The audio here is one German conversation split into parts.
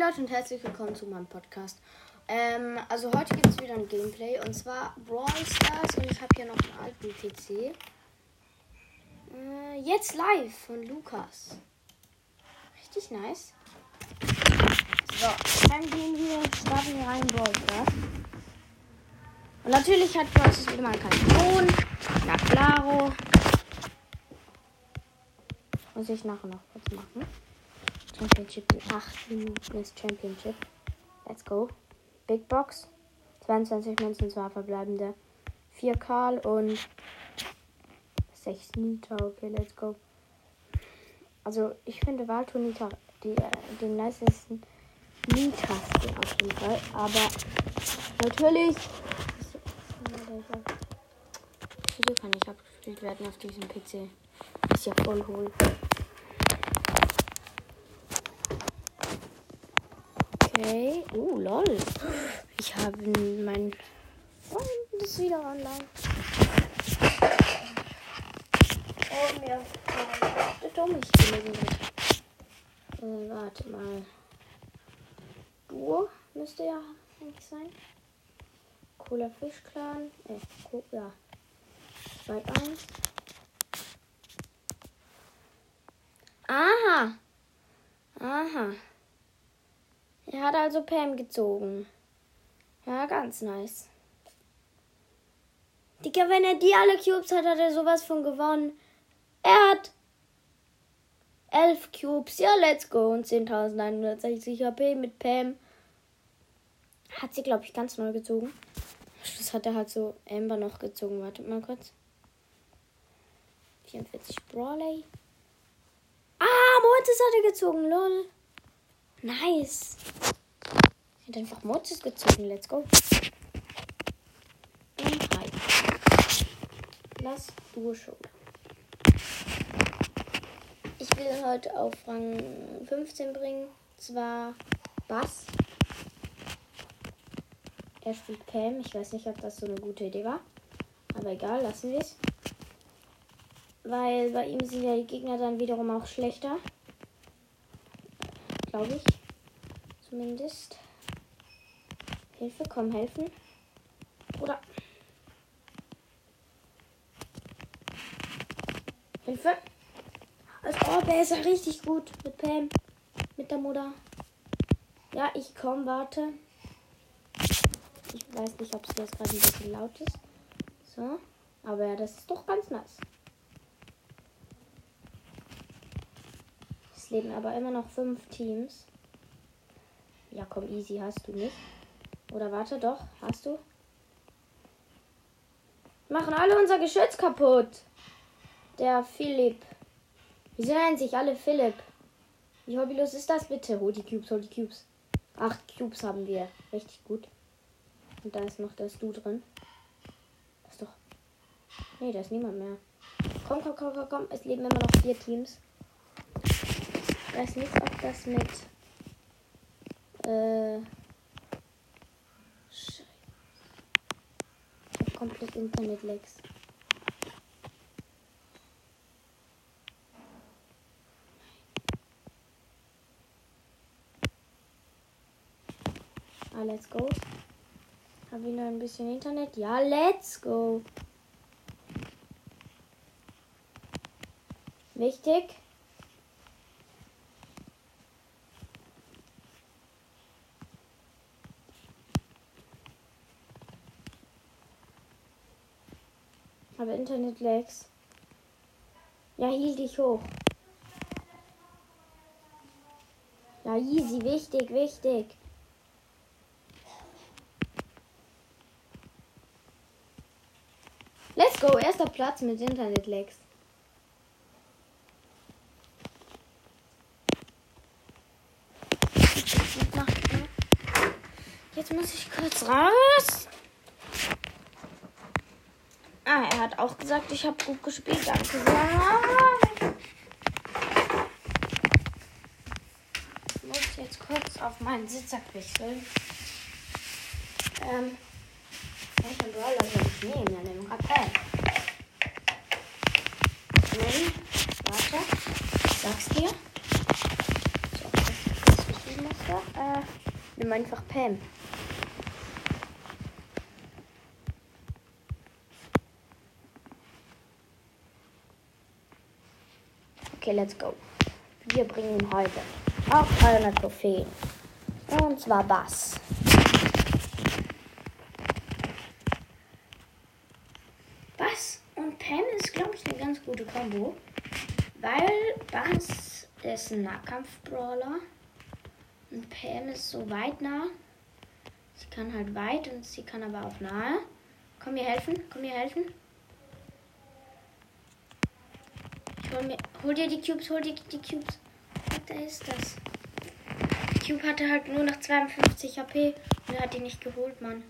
Leute und herzlich willkommen zu meinem Podcast. Ähm, also heute gibt es wieder ein Gameplay und zwar Brawl Stars und ich habe hier noch einen alten PC. Äh, jetzt live von Lukas. Richtig nice. So, dann gehen wir, starten wir rein in Brawl Stars. Und natürlich hat Brawl Stars mal keinen Ton. Na claro. Muss ich nachher noch kurz machen. Championship in 8 Minuten ist Championship. Let's go. Big Box. 22 Münzen, 2 verbleibende. 4 Karl und 6 Nita. Okay, let's go. Also, ich finde Walto Nita die, äh, den nicesten Nitas auf jeden Fall. Aber natürlich. Wieso kann ich abgespielt werden auf diesem PC? Ist ja voll hohl. Okay. Oh, lol. Ich habe mein Freund ist wieder online. Oh, mir dumm ich gelesen äh, Warte mal. Duo müsste ja eigentlich sein. Cooler Fischclan. Äh, cool, ja. 2-1. Aha. Aha. Er hat also Pam gezogen. Ja, ganz nice. Digga, wenn er die alle Cubes hat, hat er sowas von gewonnen. Er hat 11 Cubes. Ja, let's go. Und 10.160 HP mit Pam. Hat sie, glaube ich, ganz neu gezogen. Das hat er halt so Amber noch gezogen. Wartet mal kurz. 44 Brawley. Ah, Mortis hat er gezogen, lol. Nice. Ich hat einfach Mortis gezogen. Let's go. Und drei. Lass du schon. Ich will heute auf Rang 15 bringen. Zwar Bass. Er spielt Pam. Ich weiß nicht, ob das so eine gute Idee war. Aber egal, lassen wir es. Weil bei ihm sind ja die Gegner dann wiederum auch schlechter. Glaube ich. Zumindest. Hilfe, komm, helfen. Oder. Hilfe. Oh, der ist ja richtig gut mit Pam. Mit der Mutter. Ja, ich komm, warte. Ich weiß nicht, ob es jetzt gerade ein bisschen laut ist. So. Aber ja, das ist doch ganz nice. Leben aber immer noch fünf Teams. Ja, komm, easy hast du nicht. Oder warte, doch, hast du? Machen alle unser Geschütz kaputt. Der Philipp. Wieso nennen sich alle Philipp? Wie hobbylos ist das bitte? Hol die Cubes, hol die Cubes. Acht Cubes haben wir. Richtig gut. Und da ist noch das Du drin. Ist doch. Nee, da ist niemand mehr. Komm, komm, komm, komm, komm. Es leben immer noch vier Teams. Ich weiß nicht, ob das mit. Äh. Ich hab komplett Internet-Lags. Ah, let's go. Habe ich noch ein bisschen Internet? Ja, let's go. Wichtig. Aber Internet-Lags. Ja, hielt dich hoch. Ja, easy, wichtig, wichtig. Let's go, erster Platz mit Internet-Lags. Jetzt muss ich kurz raus. Ah, er hat auch gesagt, ich habe gut gespielt. Danke. Ich muss jetzt kurz auf meinen Sitzer wechseln. Ähm, welchen Brawler soll ich nehmen? Ja, nehmen Rappel. Ready? Warte. Ich sag's dir. So, geschrieben ist da? nehme einfach Pam. Okay, let's go. Wir bringen heute auch 300 Trophäen. Und zwar Bass. Bass und Pam ist, glaube ich, eine ganz gute Kombo. Weil Bass ist ein Nahkampf-Brawler. Und Pam ist so weit nah. Sie kann halt weit und sie kann aber auch nahe. Komm mir helfen, komm mir helfen. Ich hol, hol dir die Cubes, hol dir die Cubes. Da ist das? Cube hatte halt nur noch 52 HP und er hat die nicht geholt, Mann.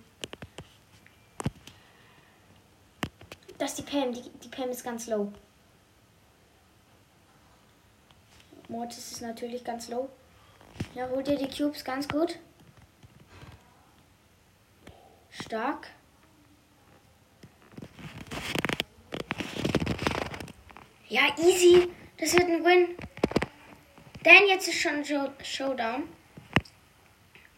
Das ist die Pam, die, die Pam ist ganz low. Mortis ist natürlich ganz low. Ja, holt ihr die Cubes ganz gut. Stark. Ja, easy. Das wird ein Win. Denn jetzt ist schon Show Showdown.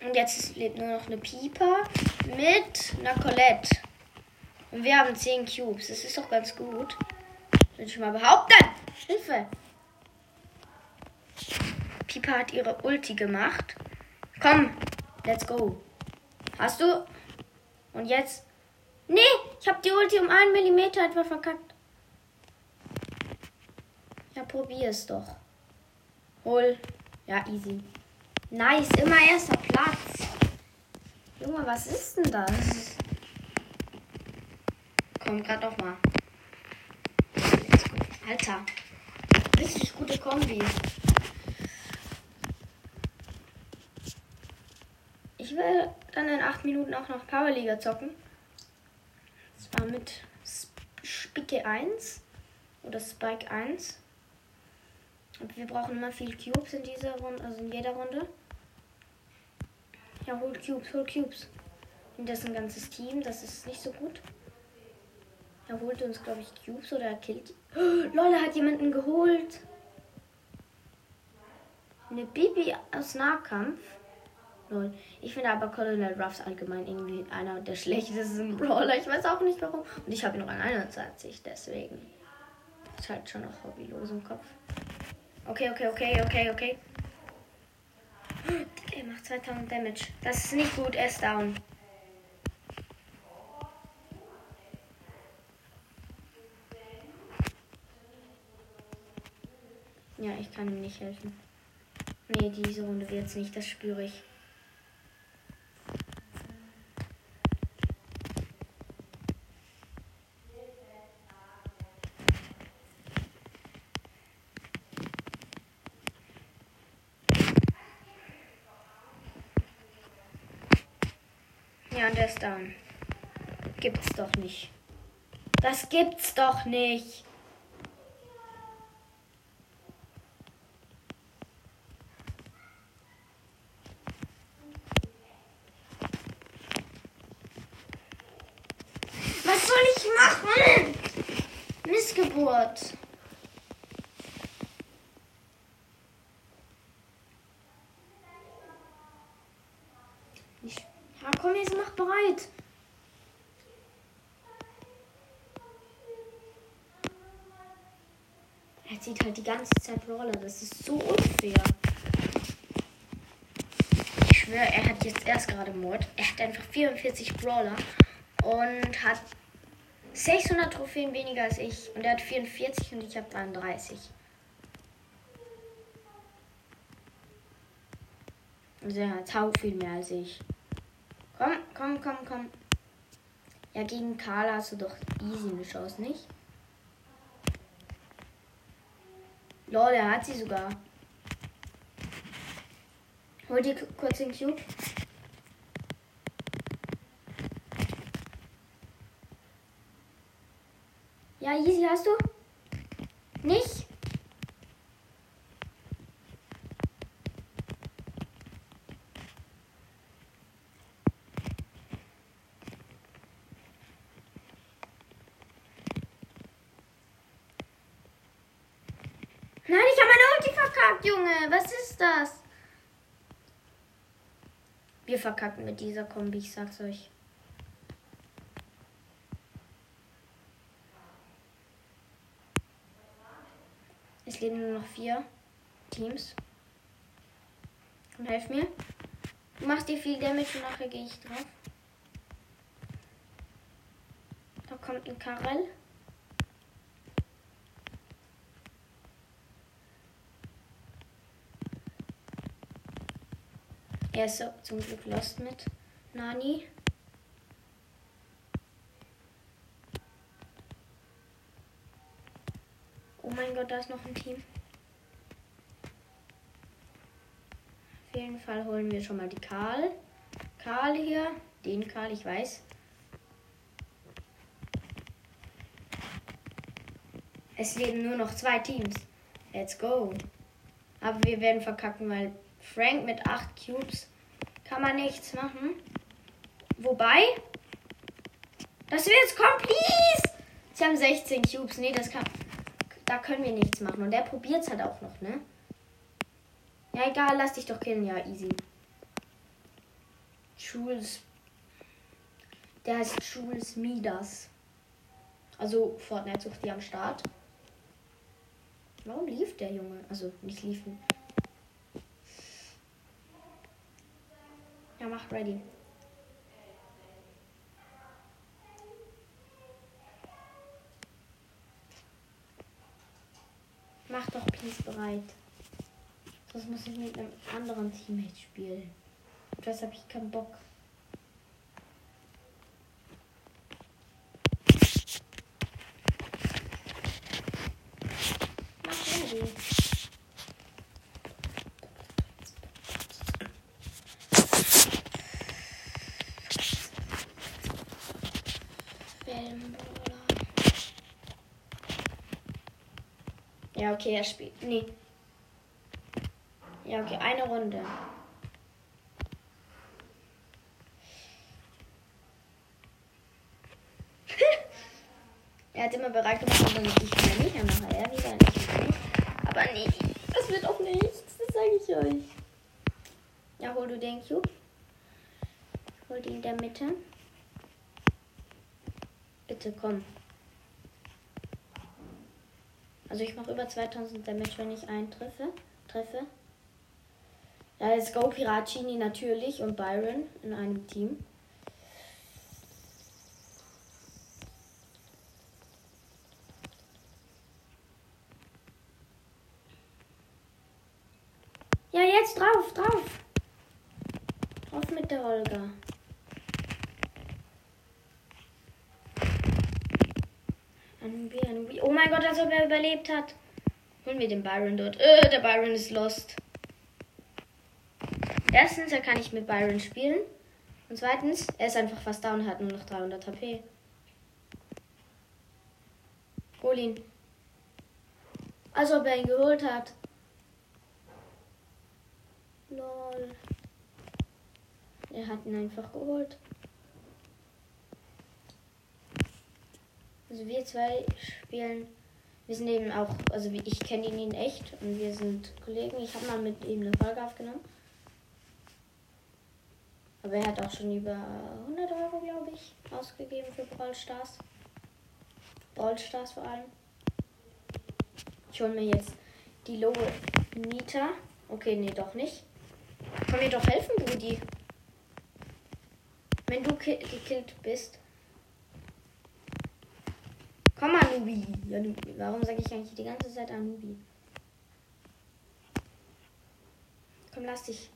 Und jetzt lebt nur noch eine Pieper mit einer Colette. Und wir haben 10 Cubes. Das ist doch ganz gut. Würde ich mal behaupten. Hilfe. Pieper hat ihre Ulti gemacht. Komm, let's go. Hast du? Und jetzt? Nee, ich habe die Ulti um einen Millimeter etwa verkackt. Probier es doch. Hol. Ja, easy. Nice, immer erster Platz. Junge, was ist denn das? Komm, grad doch mal. Alter. Richtig gute Kombi. Ich will dann in 8 Minuten auch noch Powerliga zocken. Zwar mit Spicke 1 oder Spike 1. Wir brauchen immer viel Cubes in dieser Runde, also in jeder Runde. Ja, holt Cubes, holt Cubes. Und das ist ein ganzes Team, das ist nicht so gut. Er holt uns, glaube ich, Cubes oder er killt. Oh, Lol, er hat jemanden geholt. Eine Bibi aus Nahkampf. Lol. Ich finde aber Colonel Ruffs allgemein irgendwie einer der schlechtesten Brawler. Ich weiß auch nicht warum. Und ich habe ihn noch an 21, deswegen. Ist halt schon noch hobbylos im Kopf. Okay, okay, okay, okay, okay. Er macht 2000 Damage. Das ist nicht gut, er ist down. Ja, ich kann ihm nicht helfen. Nee, diese Runde wird es nicht, das spüre ich. Down. Gibt's doch nicht. Das gibt's doch nicht. Was soll ich machen? Missgeburt. Ich, ja, komm jetzt, mach bereit. Er zieht halt die ganze Zeit Roller. Das ist so unfair. Ich schwöre, er hat jetzt erst gerade Mord. Er hat einfach 44 Brawler und hat 600 Trophäen weniger als ich. Und er hat 44 und ich habe 33. Also er hat sau viel mehr als ich. Komm, komm, komm, komm. Ja, gegen Carla hast du doch easy eine Chance, nicht? Lol, er hat sie sogar. Hol dir kurz den Cube. Ja, easy hast du? Nicht? Nein, ich habe meine Ulti verkackt, Junge. Was ist das? Wir verkacken mit dieser Kombi, ich sag's euch. Es leben nur noch vier Teams. Und helf mir. Du machst dir viel Damage und nachher gehe ich drauf. Da kommt ein Karel. Er ist zum Glück lost mit Nani. Oh mein Gott, da ist noch ein Team. Auf jeden Fall holen wir schon mal die Karl. Karl hier. Den Karl, ich weiß. Es leben nur noch zwei Teams. Let's go. Aber wir werden verkacken, weil Frank mit 8 Cubes kann man nichts machen. Wobei, das wird jetzt kommen, please! Sie haben 16 Cubes. Nee, das kann. Da können wir nichts machen. Und der probiert es halt auch noch, ne? Ja, egal, lass dich doch killen. Ja, easy. Jules. Der heißt Jules Midas. Also, Fortnite sucht die am Start. Warum lief der Junge? Also, nicht liefen. Ja, mach ready. Mach doch Peace bereit. Sonst muss ich mit einem anderen Teammate spielen. Und das habe ich keinen Bock. Mach ready. Ja, okay, er spielt. Nee. Ja, okay, eine Runde. er hat immer bereit gemacht, nicht ich mehr nicht, dann nachher er wieder nicht. Aber nee, das wird auch nichts, das sage ich euch. Ja, hol du den Cube. Hol die in der Mitte. Bitte komm. Also ich mache über 2000 Damage, wenn ich einen treffe. treffe. Da ist Go Piracini natürlich und Byron in einem Team. Ja, jetzt drauf, drauf. Drauf mit der Olga. Anubi, Anubi. Oh mein Gott, als ob er überlebt hat. Holen wir den Byron dort. Äh, der Byron ist lost. Erstens, er kann nicht mit Byron spielen. Und zweitens, er ist einfach fast down und hat nur noch 300 HP. Hol ihn. Als ob er ihn geholt hat. Lol. Er hat ihn einfach geholt. Also wir zwei spielen. Wir sind eben auch, also ich kenne ihn in echt und wir sind Kollegen. Ich habe mal mit ihm eine Folge aufgenommen. Aber er hat auch schon über 100 Euro, glaube ich, ausgegeben für Brawl Stars. Brawl Stars vor allem. Ich hole mir jetzt die Logo Nita. Okay, nee, doch nicht. Kann mir doch helfen, Brudi. Wenn du gekillt bist. Komm, Anubi. Anubi. Warum sage ich eigentlich die ganze Zeit Anubi? Komm, lass dich.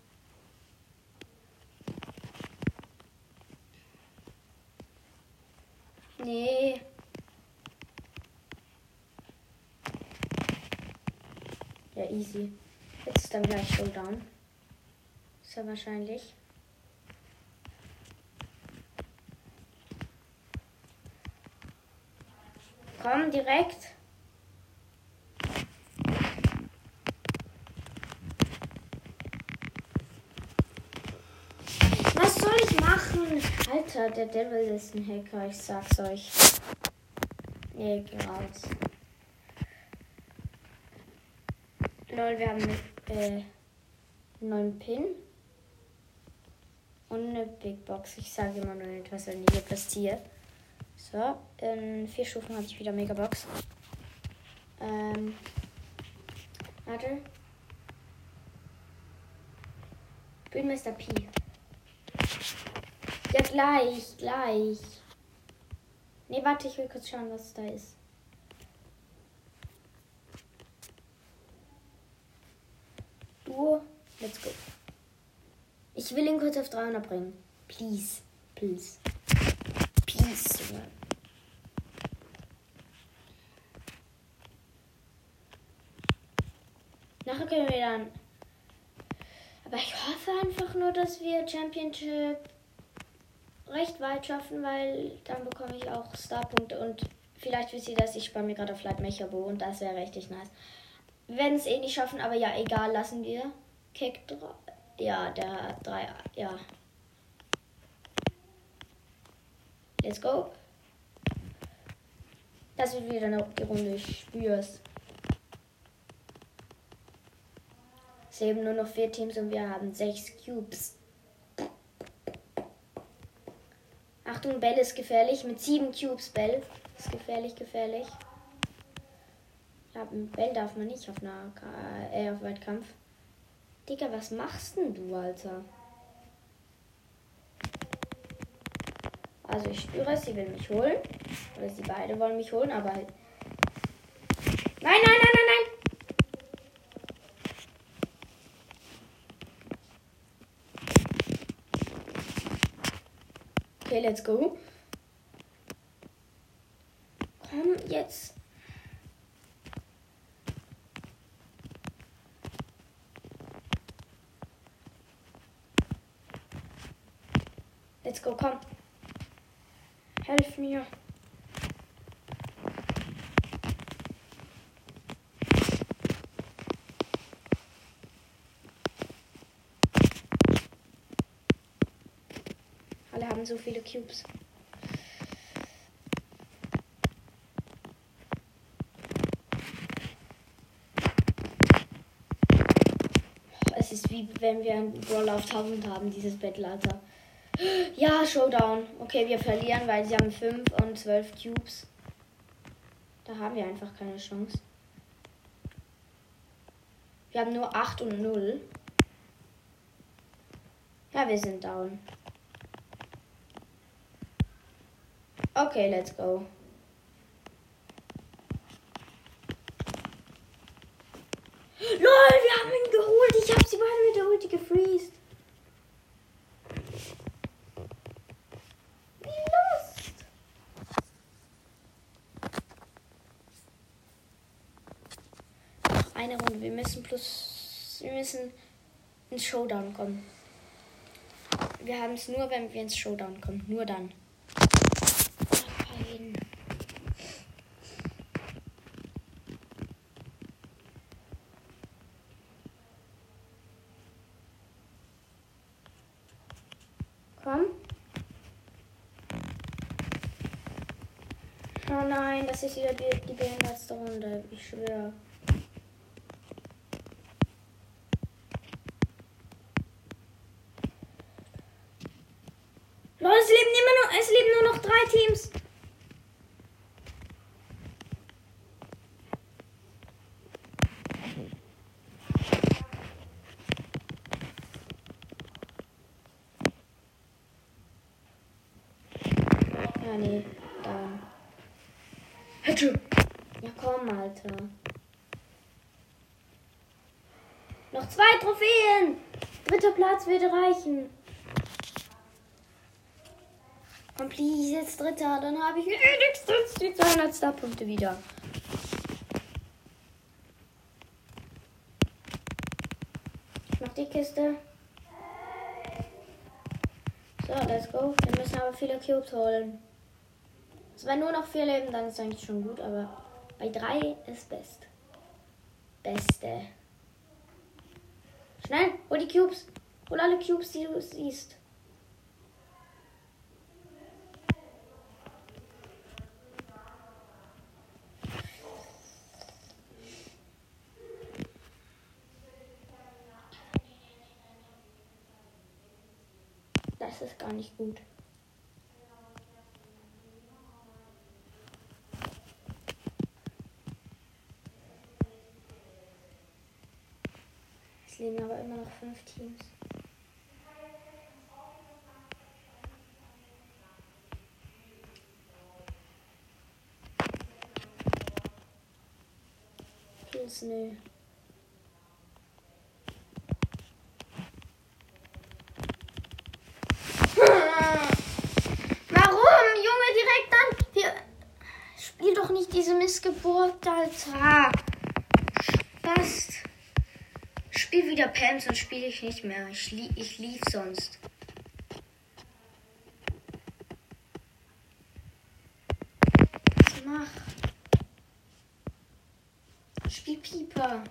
Nee. Ja, easy. Jetzt ist dann gleich Showdown. Ist ja wahrscheinlich. Komm, direkt. Was soll ich machen? Alter, der Devil ist ein Hacker, ich sag's euch. Nee, raus. Lol, wir haben äh, neuen Pin. Und eine Big Box. Ich sage immer nur etwas, wenn hier passiert. So, in vier Stufen habe ich wieder Megabox. Ähm. Warte. Bühnenmeister Pi. Ja, gleich, gleich. Nee, warte, ich will kurz schauen, was da ist. Du, let's go. Ich will ihn kurz auf 300 bringen. Please, please. Junge. Nachher können wir dann. Aber ich hoffe einfach nur, dass wir Championship recht weit schaffen, weil dann bekomme ich auch Starpunkte und vielleicht wisst ihr das, ich spare mir gerade auf Light Mechabo und das wäre richtig nice. Wir werden es eh nicht schaffen, aber ja, egal, lassen wir. Kick 3. Ja, der hat 3. Ja. Let's go. Das wird wieder eine Runde, ich spür's. Es leben nur noch vier Teams und wir haben sechs Cubes. Achtung, Bell ist gefährlich. Mit sieben Cubes Bell ist gefährlich, gefährlich. Bell darf man nicht auf Nahk äh, auf Weitkampf. Digga, was machst denn du, Alter? Also ich spüre es, sie will mich holen. Oder sie beide wollen mich holen, aber halt. Nein, nein, nein, nein, nein! Okay, let's go. Komm jetzt. Let's go, komm. Helf mir. Alle haben so viele Cubes. Es ist wie wenn wir ein Brawl auf 1000 haben, dieses Battle, Alter. Ja, Showdown. Okay, wir verlieren, weil sie haben 5 und 12 Cubes. Da haben wir einfach keine Chance. Wir haben nur 8 und 0. Ja, wir sind down. Okay, let's go. LOL, wir haben ihn geholt. Ich habe sie beide mit der Ulti gefreezed. Wie lost. Noch eine Runde. Wir müssen plus. Wir müssen ins Showdown kommen. Wir haben es nur, wenn wir ins Showdown kommen. Nur dann. Nein. Komm. Oh nein, das ist wieder die, die behindertste Runde. Ich schwöre. Leute, es leben immer nur, es leben nur noch drei Teams. Ja, nee, da. Ja, komm, Alter. Noch zwei Trophäen. Dritter Platz würde reichen. Komm, please, jetzt dritter. Dann habe ich wenigstens die 200 Star-Punkte wieder. Ich mach die Kiste. So, let's go. Wir müssen aber viele Cubes holen. Es wären nur noch vier Leben, dann ist eigentlich schon gut, aber bei drei ist best. Beste. Schnell, hol die Cubes. Hol alle Cubes, die du siehst. Da Das ist gar nicht gut. Es leben aber immer noch fünf Teams. Pilsnö. Warum, Junge, direkt dann? Wir spiel doch nicht diese Missgeburt, Alter. Spaß. Spiel wieder sonst spiele ich nicht mehr. Ich, lie ich lief sonst. Was mach? Spiel Pieper.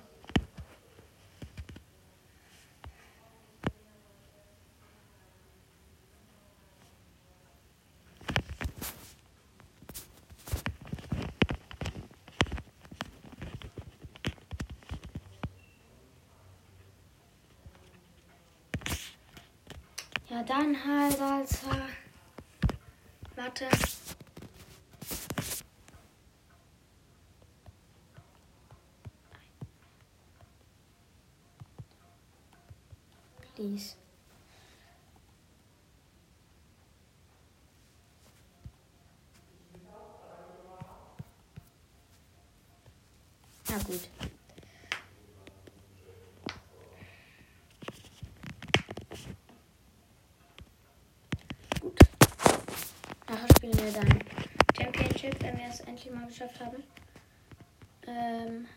Ja, dann halt, Alter. Warte. Please. Na gut. Gut. Nachher spielen wir dann Championship, wenn wir es endlich mal geschafft haben. Ähm.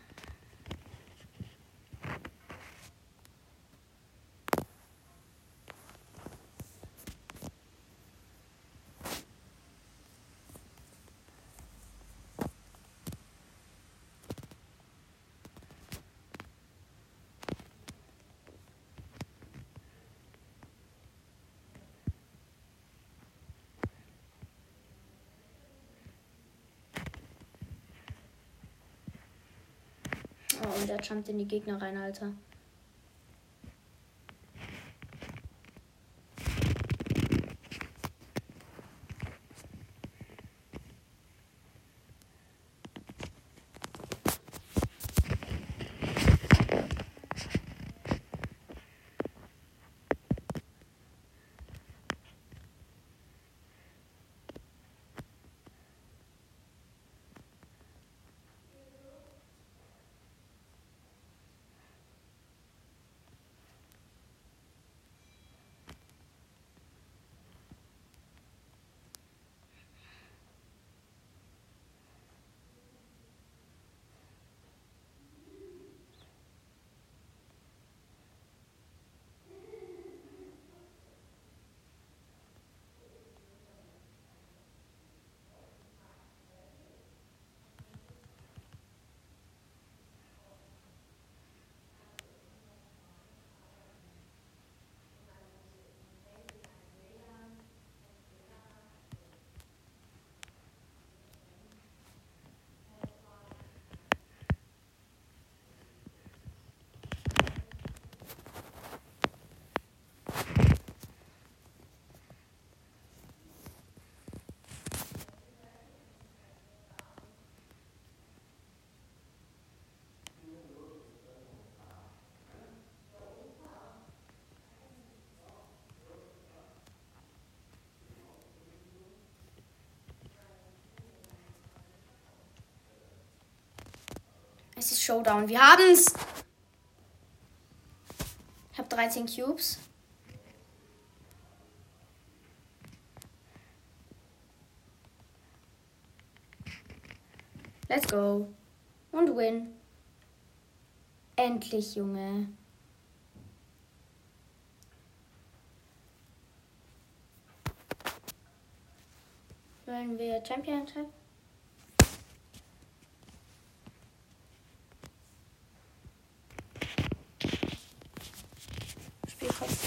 Oh, und der jumpt in die Gegner rein, Alter. Showdown. Wir haben's. Ich habe 13 Cubes. Let's go. Und win. Endlich, Junge. Wollen wir Championship? Spiel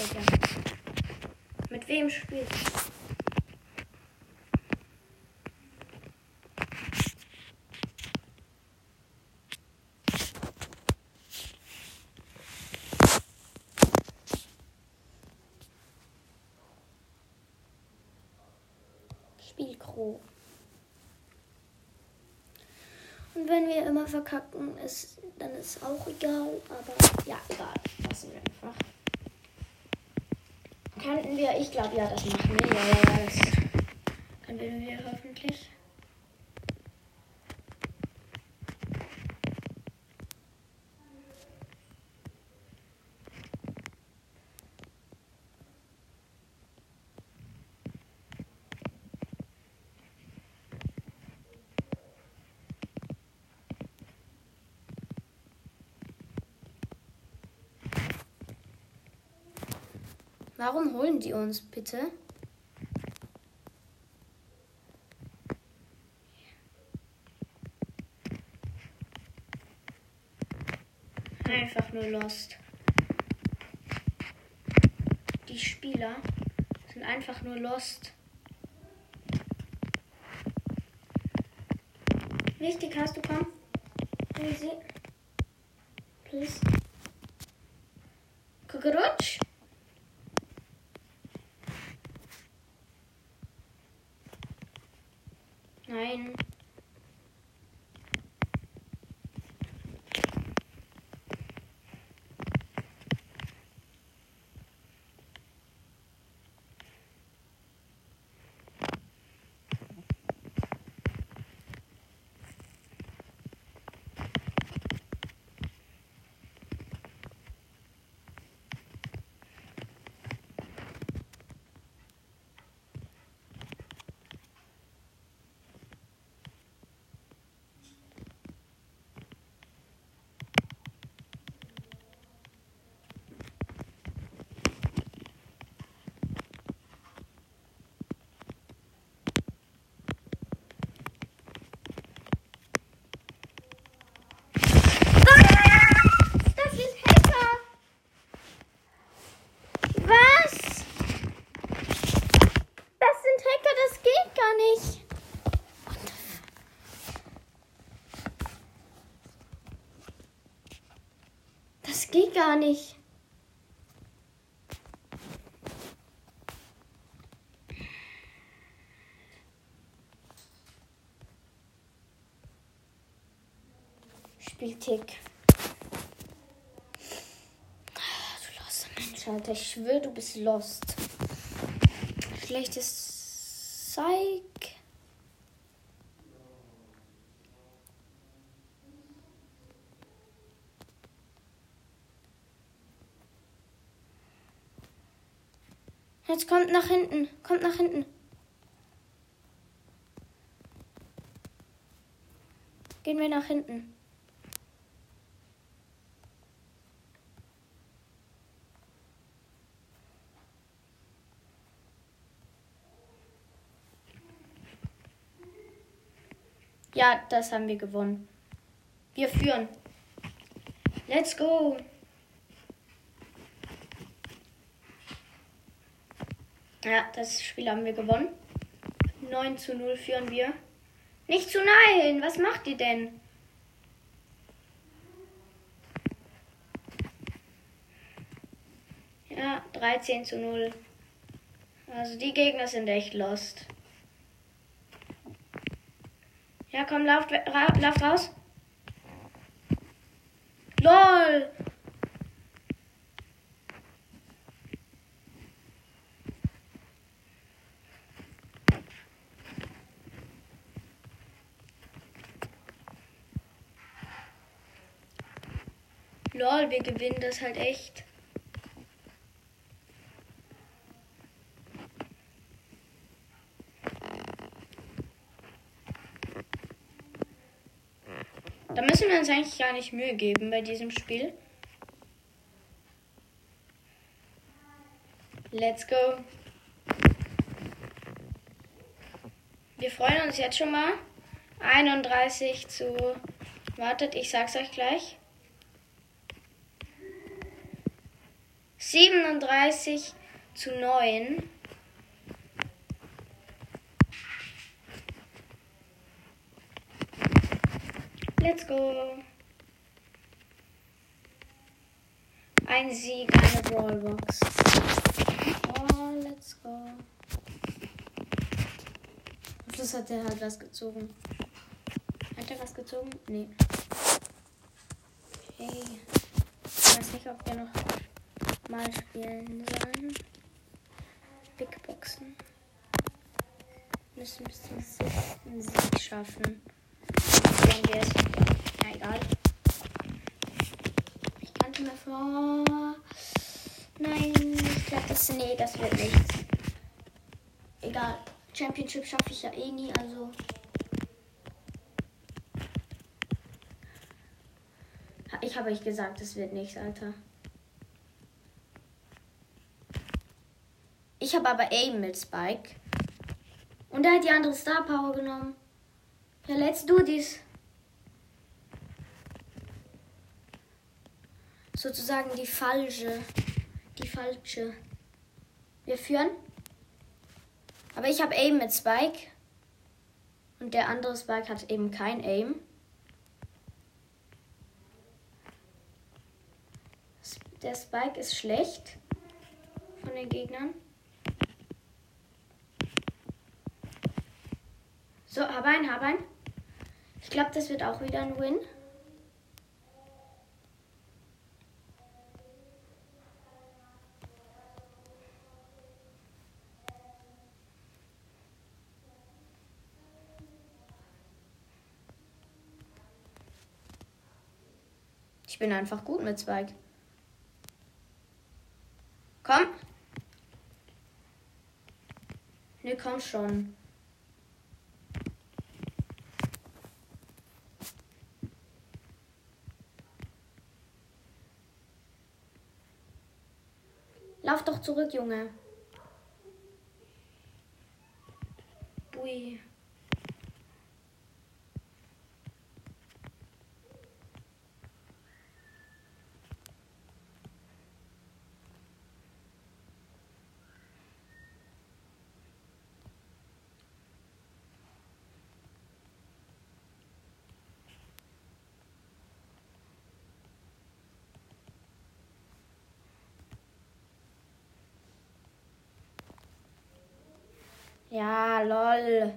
Kopfball. Mit wem spielt? Spielcrew. Und wenn wir immer verkacken, ist, dann ist auch egal. Aber ja, egal. Lassen wir einfach. Könnten wir, ich glaube ja, das machen wir. Ja, das können wir hoffentlich. Warum holen die uns bitte? Einfach nur lost. Die Spieler sind einfach nur lost. Wichtig hast du, komm. Easy. Please. Cockroach. Nein. Das ist Hacker. Was? Das sind Hacker, das geht gar nicht. What the f- Das geht gar nicht. Spieltick. Du lost Mensch, Alter. Ich schwöre, du bist lost. Schlechtes Zeig. Jetzt kommt nach hinten. Kommt nach hinten. Gehen wir nach hinten. Ja, das haben wir gewonnen. Wir führen. Let's go. Ja, das Spiel haben wir gewonnen. 9 zu 0 führen wir. Nicht zu nein. Was macht ihr denn? Ja, 13 zu 0. Also die Gegner sind echt lost. Ja, komm, lauft, ra lauft raus. LOL! LOL, wir gewinnen das halt echt. Da müssen wir uns eigentlich gar nicht Mühe geben bei diesem Spiel. Let's go. Wir freuen uns jetzt schon mal. 31 zu. Wartet, ich sag's euch gleich. 37 zu 9. Let's go. Ein Sieg, eine Brawlbox. Oh, let's go. Schluss hat er halt was gezogen. Hat er was gezogen? Nee. Okay. Ich weiß nicht, ob wir noch mal spielen sollen. Big Boxen. Müssen bis zum siebten Sieg schaffen. Wenn wir es. Ja, egal. Ich kannte mir vor. Nein, ich glaube, das. Nee, das wird nichts. Egal. Championship schaffe ich ja eh nie, also. Ich habe euch gesagt, es wird nichts, Alter. Ich habe aber Aim mit Spike. Und er hat die andere Star Power genommen. Ja, let's do this. Sozusagen die falsche. Die falsche. Wir führen. Aber ich habe Aim mit Spike. Und der andere Spike hat eben kein Aim. Der Spike ist schlecht von den Gegnern. So, hab ein, hab ein. Ich glaube, das wird auch wieder ein Win. Ich bin einfach gut mit Spike. Komm. Ne, komm schon. Lauf doch zurück, Junge. Bui. Ja, lol.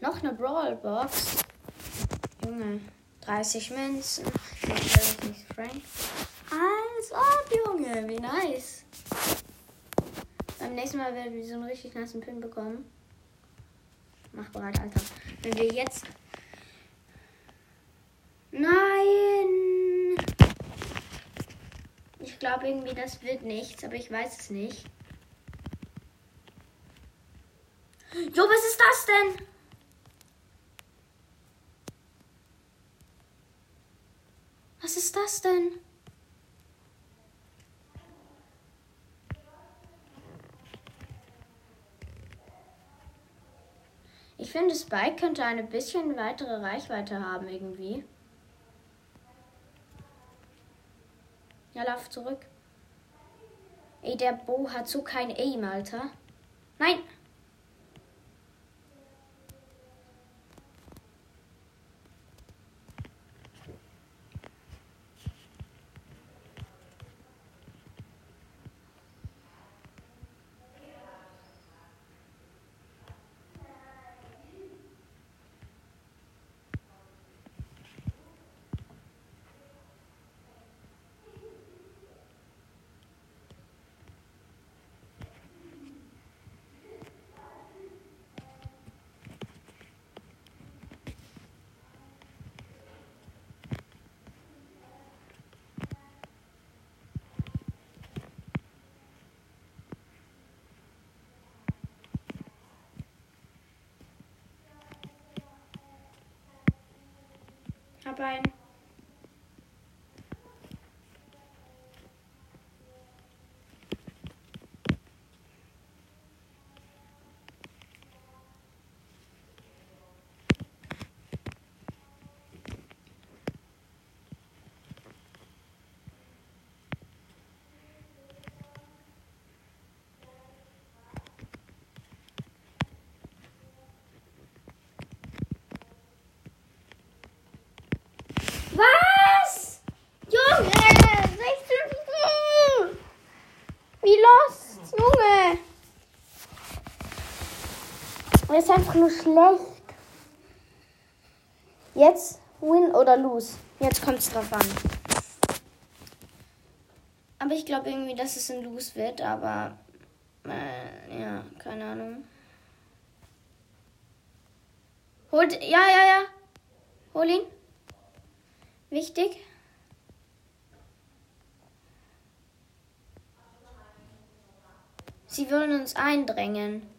Noch eine Brawlbox. Junge, 30 Münzen. Frank. Als ob, Junge, wie nice. Beim nächsten Mal werden wir so einen richtig nice Pin bekommen. Mach bereit, Alter. Wenn wir jetzt. Nein! Ich glaube irgendwie, das wird nichts, aber ich weiß es nicht. Jo, was ist das denn? Was ist das denn? Ich finde, Spike könnte eine bisschen weitere Reichweite haben irgendwie. Ja, lauf zurück. Ey, der Bo hat so kein Aim, Alter. Nein! Hab ein. Ist einfach nur schlecht. Jetzt win oder lose. Jetzt kommt es drauf an. Aber ich glaube irgendwie, dass es ein Lose wird, aber äh, ja, keine Ahnung. Holt, ja, ja, ja. Hol ihn. Wichtig. Sie wollen uns eindrängen.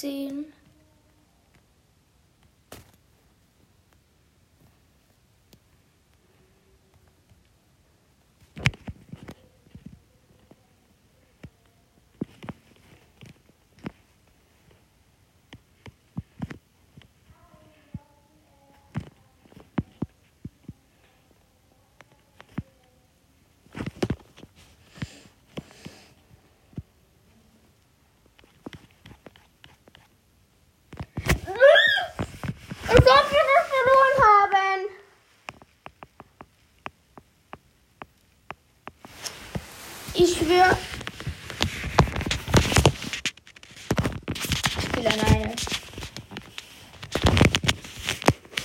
Acht zu zehn. Als ob wir das verloren haben. Ich schwöre. Ich spiele alleine.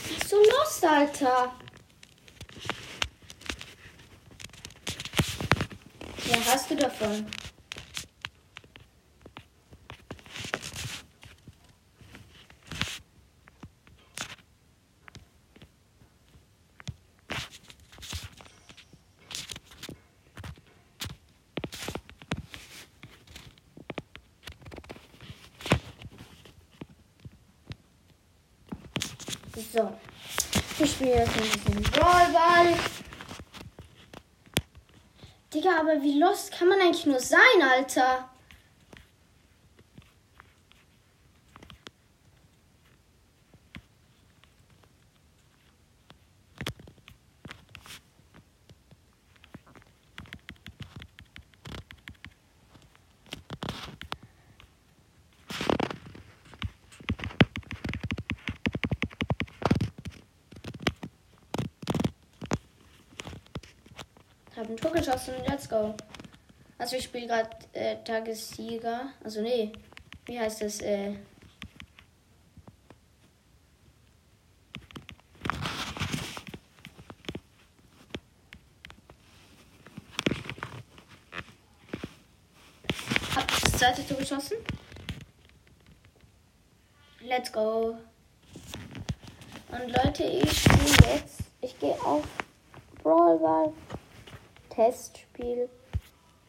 Bist du Alter? Ja, hast du davon? So. Ich spiele jetzt ein bisschen Brawlball. Digga, aber wie lost kann man eigentlich nur sein, Alter? Hab ein Tor geschossen, let's go. Also ich spiele gerade äh, Tagessieger. Also nee, wie heißt das? Äh, hab das zweite Tor geschossen. Let's go. Und Leute, ich spiele jetzt. Ich gehe auf Brawlball. Testspiel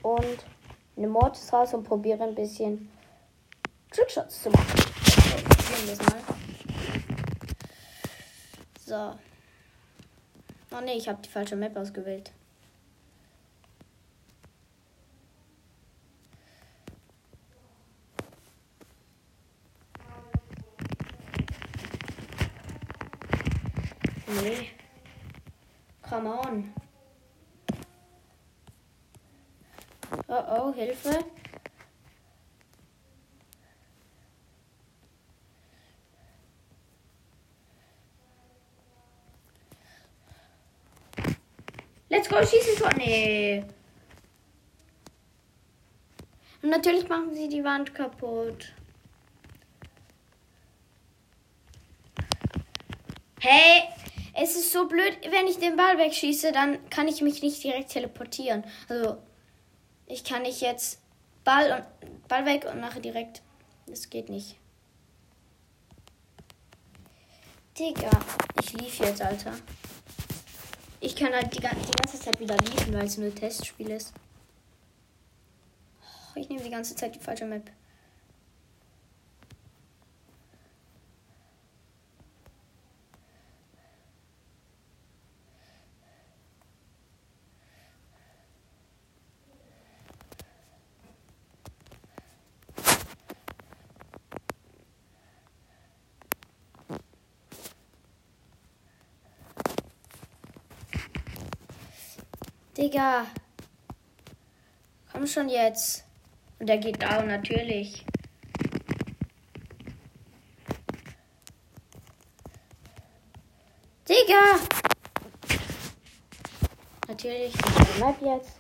und eine Mortis raus und probiere ein bisschen Trickshots zu machen. Okay, probieren wir es mal. So. Oh ne, ich habe die falsche Map ausgewählt. Nee. Come on. Oh oh, Hilfe. Let's go, schießen Tor. Nee. Und natürlich machen sie die Wand kaputt. Hey, es ist so blöd, wenn ich den Ball wegschieße, dann kann ich mich nicht direkt teleportieren. Also, Ich kann nicht jetzt Ball und Ball weg und mache direkt. Das geht nicht. Digga, ich lief jetzt, Alter. Ich kann halt die, die ganze Zeit wieder liefen, weil es nur ein Testspiel ist. Oh, ich nehme die ganze Zeit die falsche Map. Digga. Komm schon jetzt. Und der geht down, natürlich. Digga! Natürlich. Bleib jetzt.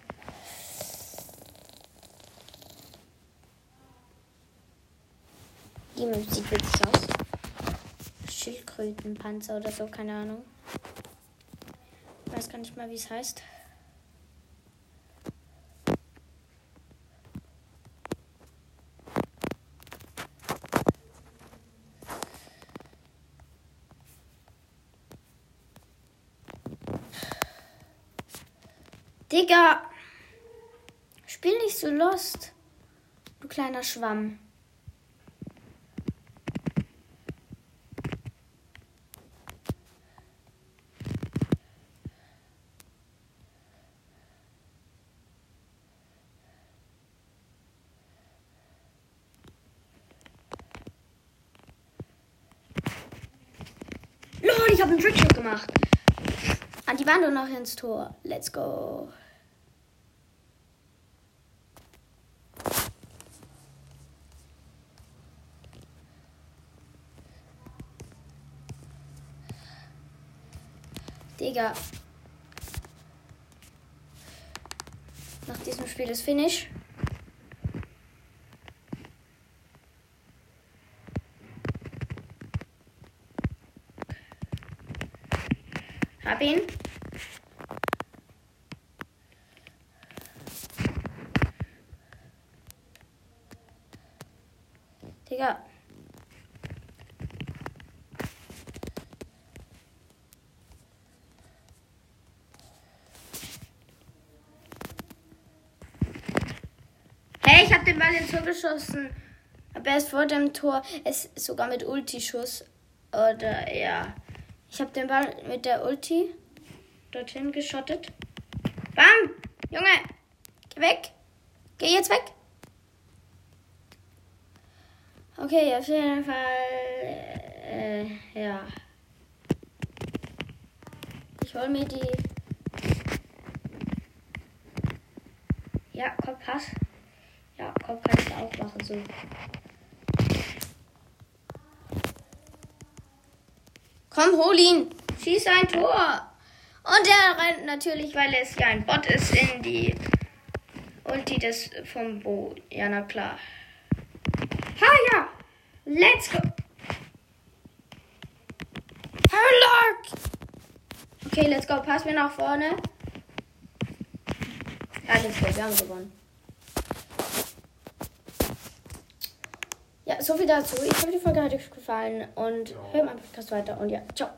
Die Map sieht witzig aus. Schildkrötenpanzer oder so, keine Ahnung. Ich weiß gar nicht mal, wie es heißt. Digga! Spiel nicht so lost. Du kleiner Schwamm. Ich habe einen Trickshot gemacht. An die Wand und noch ins Tor. Let's go. Digga. Nach diesem Spiel ist Finish. Hab ihn. Digga. Den Ball ins Tor geschossen. Aber erst vor dem Tor. Es ist sogar mit Ulti-Schuss. Oder ja. Ich habe den Ball mit der Ulti dorthin geschottet. Bam! Junge! Geh weg! Geh jetzt weg! Okay, auf jeden Fall. Äh, ja. Ich hol mir die. Ja, komm, pass. Komm, kannst du auch machen, so. Komm, hol ihn. Schieß ein Tor. Und er rennt natürlich, weil es ja ein Bot ist, in die Ulti des vom Bo. Ja, na klar. Ha, ja. Let's go. Herlock. Okay, let's go. Pass mir nach vorne. Let's go. Wir haben gewonnen. So viel dazu. Ich hoffe, die Folge hat euch gefallen und hört meinen Podcast weiter und ja, ciao.